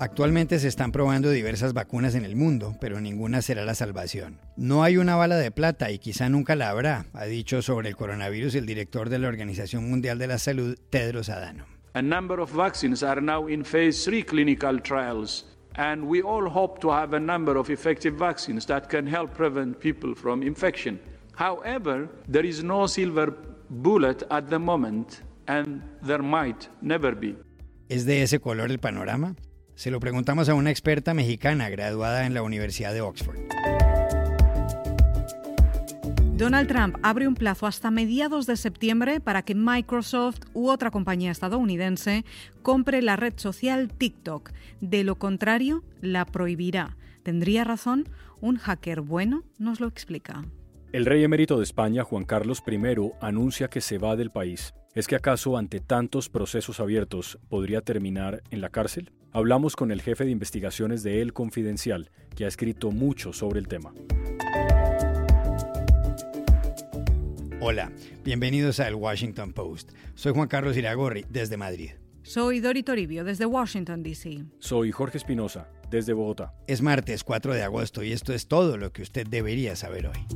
Actualmente se están probando diversas vacunas en el mundo, pero ninguna será la salvación. No hay una bala de plata y quizá nunca la habrá, ha dicho sobre el coronavirus el director de la Organización Mundial de la Salud, Tedros Adhanom. A number of vaccines are now in phase 3 clinical trials, and we all hope to have a number of effective vaccines that can help prevent people from infection. However, there is no silver bullet at the moment, and there might never be. ¿Es de ese color el panorama? Se lo preguntamos a una experta mexicana graduada en la Universidad de Oxford. Donald Trump abre un plazo hasta mediados de septiembre para que Microsoft u otra compañía estadounidense compre la red social TikTok. De lo contrario, la prohibirá. ¿Tendría razón? Un hacker bueno nos lo explica. El rey emérito de España, Juan Carlos I, anuncia que se va del país. ¿Es que acaso ante tantos procesos abiertos podría terminar en la cárcel? Hablamos con el jefe de investigaciones de El Confidencial, que ha escrito mucho sobre el tema. Hola, bienvenidos a El Washington Post. Soy Juan Carlos Iragorri, desde Madrid. Soy Dori Toribio, desde Washington, D.C. Soy Jorge Espinosa, desde Bogotá. Es martes 4 de agosto y esto es todo lo que usted debería saber hoy.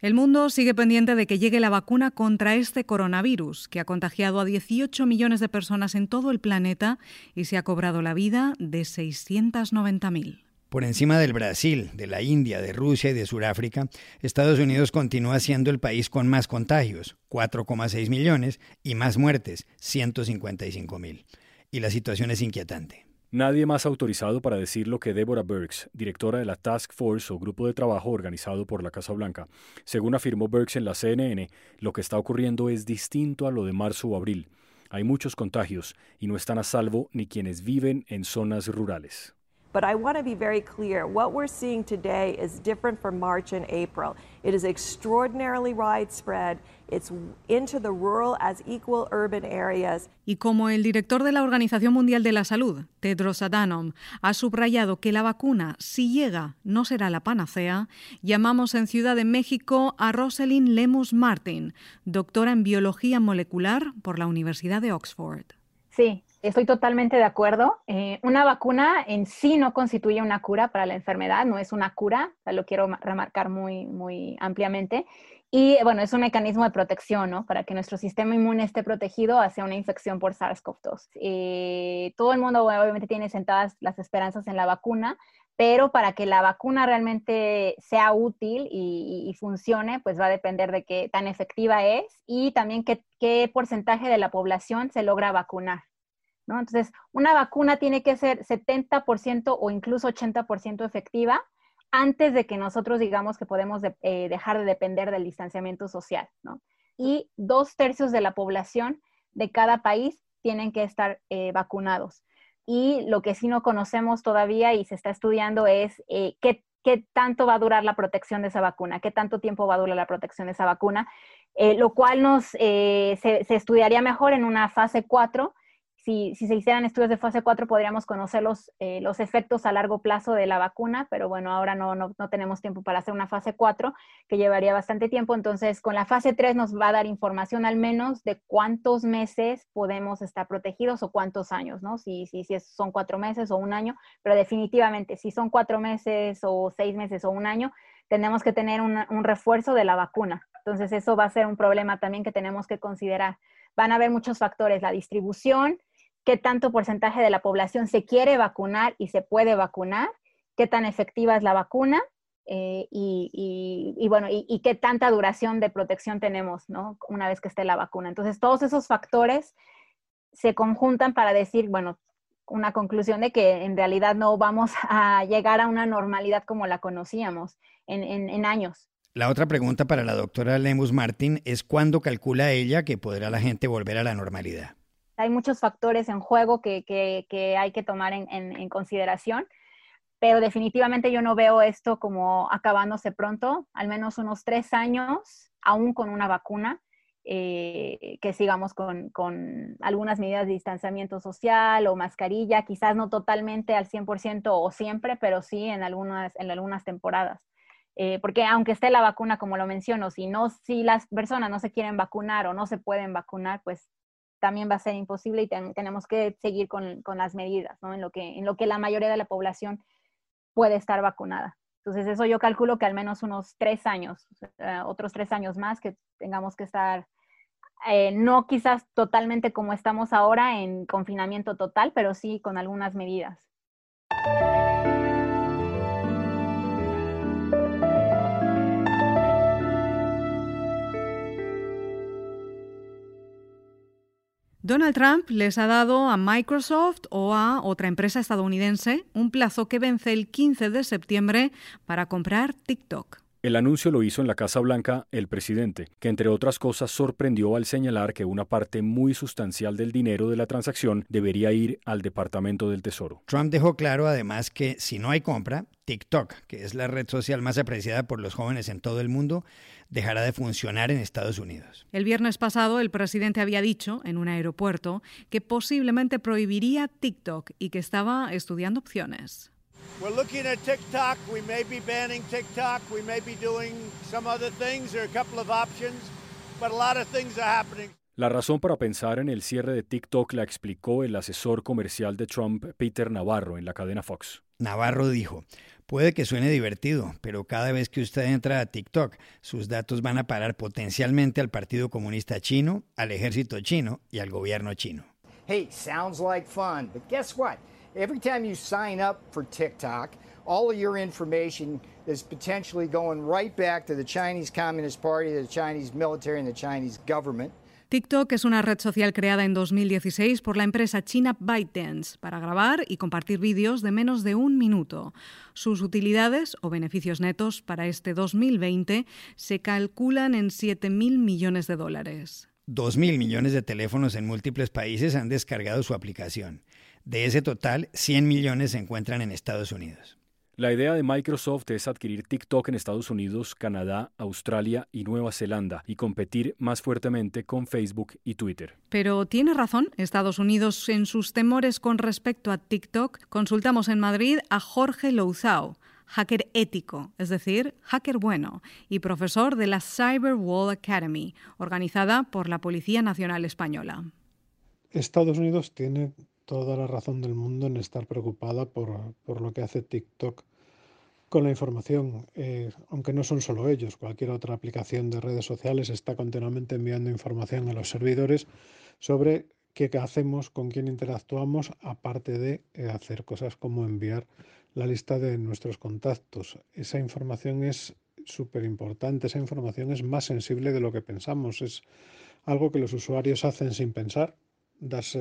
El mundo sigue pendiente de que llegue la vacuna contra este coronavirus, que ha contagiado a 18 millones de personas en todo el planeta y se ha cobrado la vida de 690.000. Por encima del Brasil, de la India, de Rusia y de Sudáfrica, Estados Unidos continúa siendo el país con más contagios, 4,6 millones, y más muertes, 155.000. Y la situación es inquietante. Nadie más autorizado para decir lo que Deborah Burks, directora de la Task Force o grupo de trabajo organizado por la Casa Blanca. Según afirmó Burks en la CNN, lo que está ocurriendo es distinto a lo de marzo o abril. Hay muchos contagios y no están a salvo ni quienes viven en zonas rurales. But I want to be very clear. What we're seeing today is different from March and April. It is extraordinarily widespread. It's into the rural as equal urban areas. Y como el director de la Organización Mundial de la Salud, Tedros Adhanom, ha subrayado que la vacuna, si llega, no será la panacea, llamamos en Ciudad de México a Rosalind Lemus Martin, doctora en biología molecular por la Universidad de Oxford. Sí, Estoy totalmente de acuerdo. Eh, una vacuna en sí no constituye una cura para la enfermedad, no es una cura, lo quiero remarcar muy, muy ampliamente. Y bueno, es un mecanismo de protección, ¿no? Para que nuestro sistema inmune esté protegido hacia una infección por SARS-CoV-2. Eh, todo el mundo obviamente tiene sentadas las esperanzas en la vacuna, pero para que la vacuna realmente sea útil y, funcione, pues va a depender de qué tan efectiva es y también qué porcentaje de la población se logra vacunar. Entonces, una vacuna tiene que ser 70% o incluso 80% efectiva antes de que nosotros digamos que podemos eh, dejar de depender del distanciamiento social, Y dos tercios de la población de cada país tienen que estar eh, vacunados. Y lo que sí no conocemos todavía y se está estudiando es eh, qué, tanto va a durar la protección de esa vacuna, qué tanto tiempo va a durar la protección de esa vacuna, lo cual nos, se, se, estudiaría mejor en una fase 4 si, se hicieran estudios de fase 4 podríamos conocer los, eh, los efectos a largo plazo de la vacuna, pero bueno, ahora no, no, no, tenemos tiempo para hacer una fase 4 que llevaría bastante tiempo. Entonces, con la fase 3 nos va a dar información al menos de cuántos meses podemos estar protegidos o cuántos años, ¿no? Si, si, si son cuatro meses o un año, pero definitivamente si son cuatro meses o seis meses o un año, tenemos que tener un refuerzo de la vacuna. Entonces, eso va a ser un problema también que tenemos que considerar. Van a haber muchos factores, la distribución, qué tanto porcentaje de la población se quiere vacunar y se puede vacunar, qué tan efectiva es la vacuna eh, y, bueno, y, qué tanta duración de protección tenemos, ¿no? Una vez que esté la vacuna. Entonces, todos esos factores se conjuntan para decir, bueno, una conclusión de que en realidad no vamos a llegar a una normalidad como la conocíamos en, en años. La otra pregunta para la doctora Lemus Martin es cuándo calcula ella que podrá la gente volver a la normalidad hay muchos factores en juego que, hay que tomar en, consideración, pero definitivamente yo no veo esto como acabándose pronto, al menos unos tres años, aún con una vacuna, eh, que sigamos con, algunas medidas de distanciamiento social o mascarilla, quizás no totalmente al 100% o siempre, pero sí en algunas, en algunas temporadas. Eh, porque aunque esté la vacuna, como lo menciono, si, no, si las personas no se quieren vacunar o no se pueden vacunar, pues también va a ser imposible y tenemos que seguir con, con, las medidas, ¿no? En lo, que, en lo que la mayoría de la población puede estar vacunada. Entonces, eso yo calculo que al menos unos tres años, otros tres años más que tengamos que estar, eh, no quizás totalmente como estamos ahora en confinamiento total, pero sí con algunas medidas. Donald Trump les ha dado a Microsoft o a otra empresa estadounidense un plazo que vence el 15 de septiembre para comprar TikTok. El anuncio lo hizo en la Casa Blanca el presidente, que entre otras cosas sorprendió al señalar que una parte muy sustancial del dinero de la transacción debería ir al Departamento del Tesoro. Trump dejó claro además que si no hay compra, TikTok, que es la red social más apreciada por los jóvenes en todo el mundo, dejará de funcionar en Estados Unidos. El viernes pasado el presidente había dicho en un aeropuerto que posiblemente prohibiría TikTok y que estaba estudiando opciones. We're looking at TikTok. We may be banning TikTok. We may be doing some other things. There are a couple of options, but a lot of things are happening. La razón para pensar en el cierre de TikTok la explicó el asesor comercial de Trump, Peter Navarro, en la cadena Fox. Navarro dijo, puede que suene divertido, pero cada vez que usted entra a TikTok, sus datos van a parar potencialmente al Partido Comunista Chino, al ejército chino y al gobierno chino. Hey, sounds like fun, but guess what? Every time you sign up for TikTok, all of your information is potentially going right back to the Chinese Communist Party, the Chinese military, and the Chinese government. TikTok es una red social creada en 2016 por la empresa china ByteDance para grabar y compartir vídeos de menos de un minuto. Sus utilidades o beneficios netos para este 2020 se calculan en 7.000 millones de dólares. 2.000 millones de teléfonos en múltiples países han descargado su aplicación. De ese total, 100 millones se encuentran en Estados Unidos. La idea de Microsoft es adquirir TikTok en Estados Unidos, Canadá, Australia y Nueva Zelanda y competir más fuertemente con Facebook y Twitter. Pero tiene razón Estados Unidos en sus temores con respecto a TikTok. Consultamos en Madrid a Jorge Louzao, hacker ético, es decir, hacker bueno, y profesor de la Cyber Wall Academy, organizada por la Policía Nacional Española. Estados Unidos tiene toda la razón del mundo en estar preocupada por, por lo que hace TikTok con la información, eh, aunque no son solo ellos, cualquier otra aplicación de redes sociales está continuamente enviando información a los servidores sobre qué hacemos, con quién interactuamos, aparte de eh, hacer cosas como enviar la lista de nuestros contactos. Esa información es súper importante, esa información es más sensible de lo que pensamos, es algo que los usuarios hacen sin pensar, das,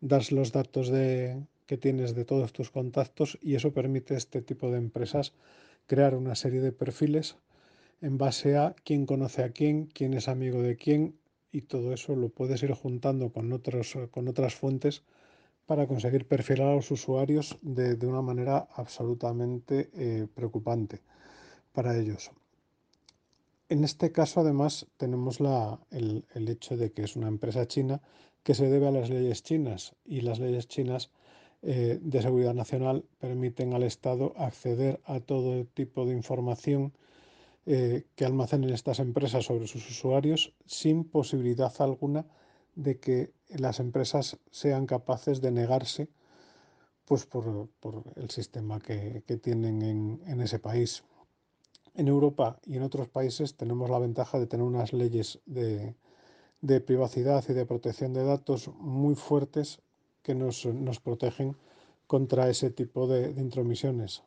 das los datos de, que tienes de todos tus contactos y eso permite a este tipo de empresas crear una serie de perfiles en base a quién conoce a quién, quién es amigo de quién y todo eso lo puedes ir juntando con, otros, con otras fuentes para conseguir perfilar a los usuarios de, una manera absolutamente eh, preocupante para ellos. En este caso, además, tenemos el, hecho de que es una empresa china que se debe a las leyes chinas y las leyes chinas eh, de seguridad nacional permiten al Estado acceder a todo tipo de información eh, que almacenen estas empresas sobre sus usuarios sin posibilidad alguna de que las empresas sean capaces de negarse pues por, el sistema que, tienen en, ese país. En Europa y en otros países tenemos la ventaja de tener unas leyes de, de privacidad y de protección de datos muy fuertes que nos, nos protegen contra ese tipo de, de intromisiones.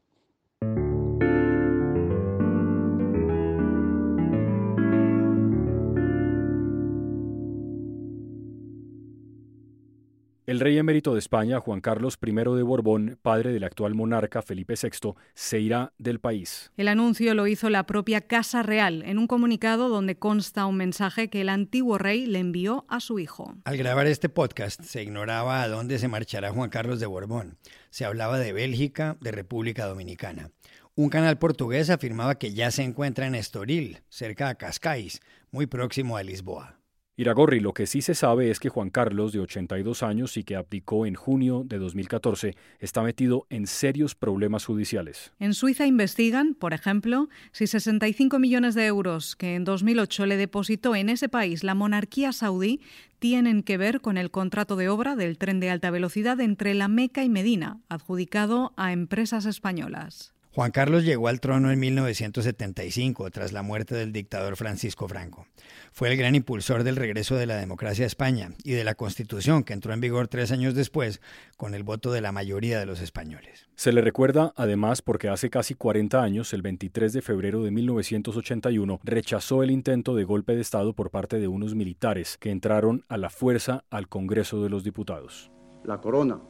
El rey emérito de España, Juan Carlos I de Borbón, padre del actual monarca Felipe VI, se irá del país. El anuncio lo hizo la propia Casa Real en un comunicado donde consta un mensaje que el antiguo rey le envió a su hijo. Al grabar este podcast se ignoraba a dónde se marchará Juan Carlos de Borbón. Se hablaba de Bélgica, de República Dominicana. Un canal portugués afirmaba que ya se encuentra en Estoril, cerca de Cascais, muy próximo a Lisboa. Iragorri, lo que sí se sabe es que Juan Carlos, de 82 años y que abdicó en junio de 2014, está metido en serios problemas judiciales. En Suiza investigan, por ejemplo, si 65 millones de euros que en 2008 le depositó en ese país la monarquía saudí tienen que ver con el contrato de obra del tren de alta velocidad entre La Meca y Medina, adjudicado a empresas españolas. Juan Carlos llegó al trono en 1975 tras la muerte del dictador Francisco Franco. Fue el gran impulsor del regreso de la democracia a España y de la Constitución que entró en vigor tres años después con el voto de la mayoría de los españoles. Se le recuerda además porque hace casi 40 años, el 23 de febrero de 1981, rechazó el intento de golpe de Estado por parte de unos militares que entraron a la fuerza al Congreso de los Diputados. La corona,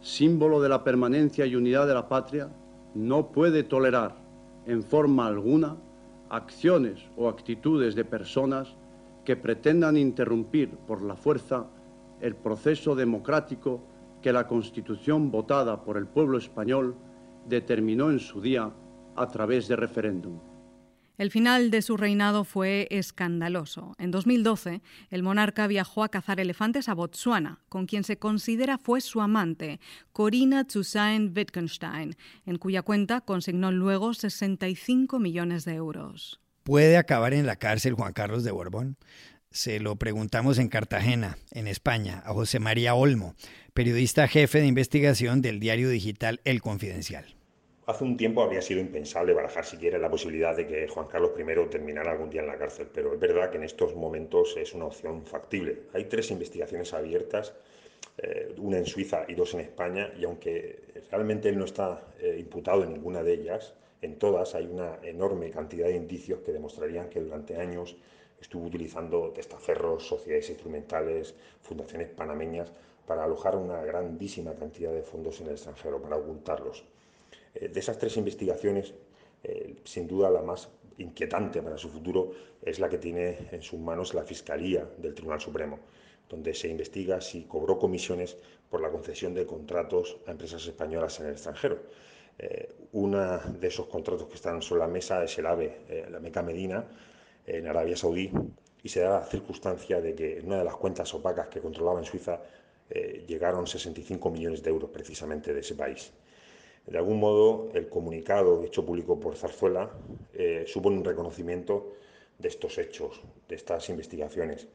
símbolo de la permanencia y unidad de la patria, no puede tolerar en forma alguna acciones o actitudes de personas que pretendan interrumpir por la fuerza el proceso democrático que la Constitución votada por el pueblo español determinó en su día a través de referéndum. El final de su reinado fue escandaloso. En 2012, el monarca viajó a cazar elefantes a Botsuana, con quien se considera fue su amante, Corina Tsusain Wittgenstein, en cuya cuenta consignó luego 65 millones de euros. ¿Puede acabar en la cárcel Juan Carlos de Borbón? Se lo preguntamos en Cartagena, en España, a José María Olmo, periodista jefe de investigación del diario digital El Confidencial. Hace un tiempo habría sido impensable barajar siquiera la posibilidad de que Juan Carlos I terminara algún día en la cárcel, pero es verdad que en estos momentos es una opción factible. Hay tres investigaciones abiertas, eh, una en Suiza y dos en España, y aunque realmente él no está eh, imputado en ninguna de ellas, en todas hay una enorme cantidad de indicios que demostrarían que durante años estuvo utilizando testaferros, sociedades instrumentales, fundaciones panameñas para alojar una grandísima cantidad de fondos en el extranjero, para ocultarlos. Eh, de esas tres investigaciones, eh, sin duda la más inquietante para su futuro es la que tiene en sus manos la Fiscalía del Tribunal Supremo, donde se investiga si cobró comisiones por la concesión de contratos a empresas españolas en el extranjero. Eh, uno de esos contratos que están sobre la mesa es el AVE, la Meca Medina, en Arabia Saudí, y se da la circunstancia de que en una de las cuentas opacas que controlaba en Suiza llegaron 65 millones de euros precisamente de ese país. De algún modo, el comunicado hecho público por Zarzuela eh, supone un reconocimiento de estos hechos, de estas investigaciones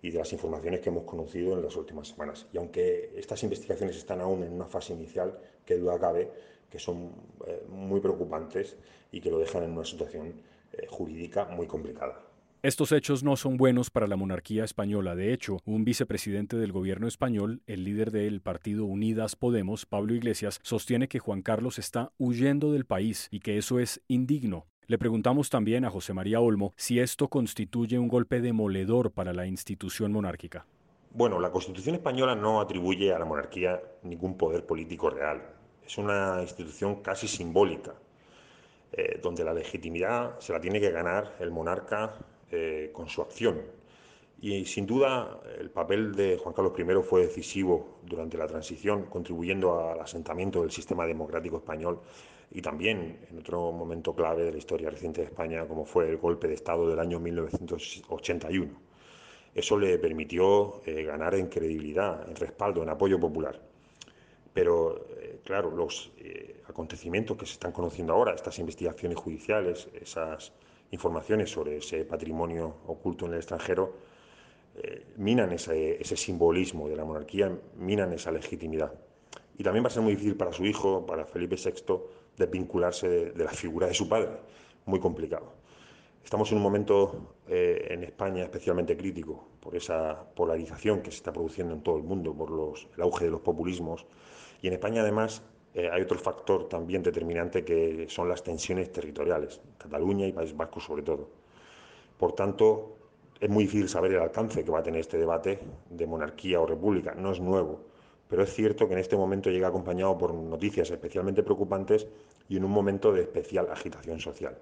y de las informaciones que hemos conocido en las últimas semanas. Y aunque estas investigaciones están aún en una fase inicial, que duda cabe que son eh, muy preocupantes y que lo dejan en una situación eh, jurídica muy complicada. Estos hechos no son buenos para la monarquía española. De hecho, un vicepresidente del gobierno español, el líder del partido Unidas Podemos, Pablo Iglesias, sostiene que Juan Carlos está huyendo del país y que eso es indigno. Le preguntamos también a José María Olmo si esto constituye un golpe demoledor para la institución monárquica. Bueno, la Constitución española no atribuye a la monarquía ningún poder político real. Es una institución casi simbólica, eh, donde la legitimidad se la tiene que ganar el monarca eh, con su acción. Y sin duda el papel de Juan Carlos I fue decisivo durante la transición, contribuyendo al asentamiento del sistema democrático español y también en otro momento clave de la historia reciente de España, como fue el golpe de Estado del año 1981. Eso le permitió eh, ganar en credibilidad, en respaldo, en apoyo popular. Pero, eh, claro, los acontecimientos que se están conociendo ahora, estas investigaciones judiciales, esas informaciones sobre ese patrimonio oculto en el extranjero, eh, minan ese, simbolismo de la monarquía, minan esa legitimidad. Y también va a ser muy difícil para su hijo, para Felipe VI, desvincularse de, la figura de su padre. Muy complicado. Estamos en un momento eh, en España especialmente crítico por esa polarización que se está produciendo en todo el mundo, por el auge de los populismos. Y en España, además, eh, hay otro factor también determinante que son las tensiones territoriales, Cataluña y País Vasco sobre todo. Por tanto, es muy difícil saber el alcance que va a tener este debate de monarquía o república. No es nuevo, pero es cierto que en este momento llega acompañado por noticias especialmente preocupantes y en un momento de especial agitación social.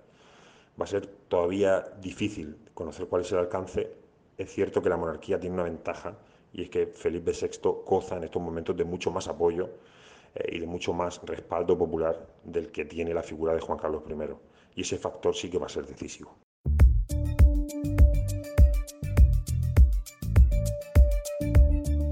Va a ser todavía difícil conocer cuál es el alcance. Es cierto que la monarquía tiene una ventaja y es que Felipe VI goza en estos momentos de mucho más apoyo eh, y de mucho más respaldo popular del que tiene la figura de Juan Carlos I. Y ese factor sí que va a ser decisivo.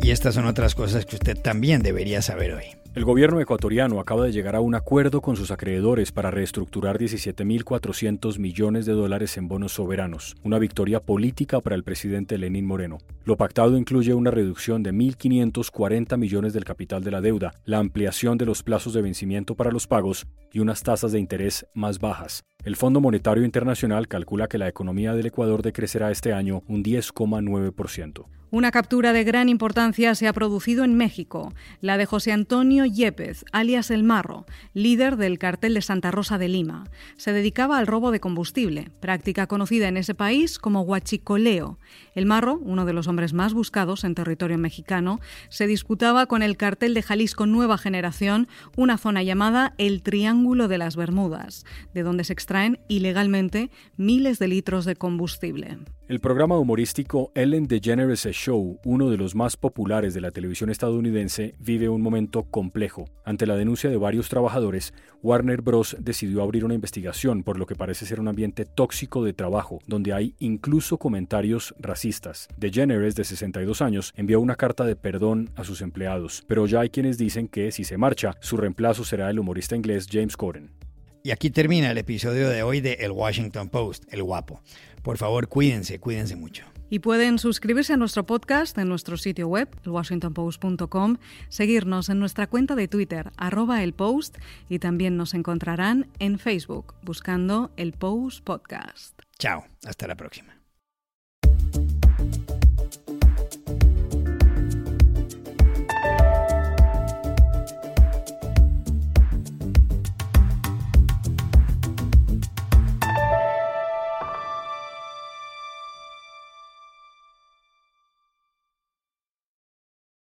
Y estas son otras cosas que usted también debería saber hoy. El gobierno ecuatoriano acaba de llegar a un acuerdo con sus acreedores para reestructurar 17.400 millones de dólares en bonos soberanos, una victoria política para el presidente Lenín Moreno. Lo pactado incluye una reducción de 1.540 millones del capital de la deuda, la ampliación de los plazos de vencimiento para los pagos y unas tasas de interés más bajas. El Fondo Monetario Internacional calcula que la economía del Ecuador decrecerá este año un 10,9%. Una captura de gran importancia se ha producido en México, la de José Antonio Yepes, alias El Marro, líder del cartel de Santa Rosa de Lima. Se dedicaba al robo de combustible, práctica conocida en ese país como huachicoleo. El Marro, uno de los hombres más buscados en territorio mexicano, se disputaba con el cartel de Jalisco Nueva Generación una zona llamada el Triángulo de las Bermudas, de donde se extraen ilegalmente miles de litros de combustible. El programa humorístico Ellen DeGeneres Show, uno de los más populares de la televisión estadounidense, vive un momento complejo. Ante la denuncia de varios trabajadores, Warner Bros. decidió abrir una investigación por lo que parece ser un ambiente tóxico de trabajo, donde hay incluso comentarios racistas. DeGeneres, de 62 años, envió una carta de perdón a sus empleados, pero ya hay quienes dicen que, si se marcha, su reemplazo será el humorista inglés James Corden. Y aquí termina el episodio de hoy de El Washington Post, El Guapo. Por favor, cuídense, cuídense mucho. Y pueden suscribirse a nuestro podcast en nuestro sitio web, elwashingtonpost.com, seguirnos en nuestra cuenta de Twitter, arroba el post, y también nos encontrarán en Facebook, buscando el Post Podcast. Chao, hasta la próxima.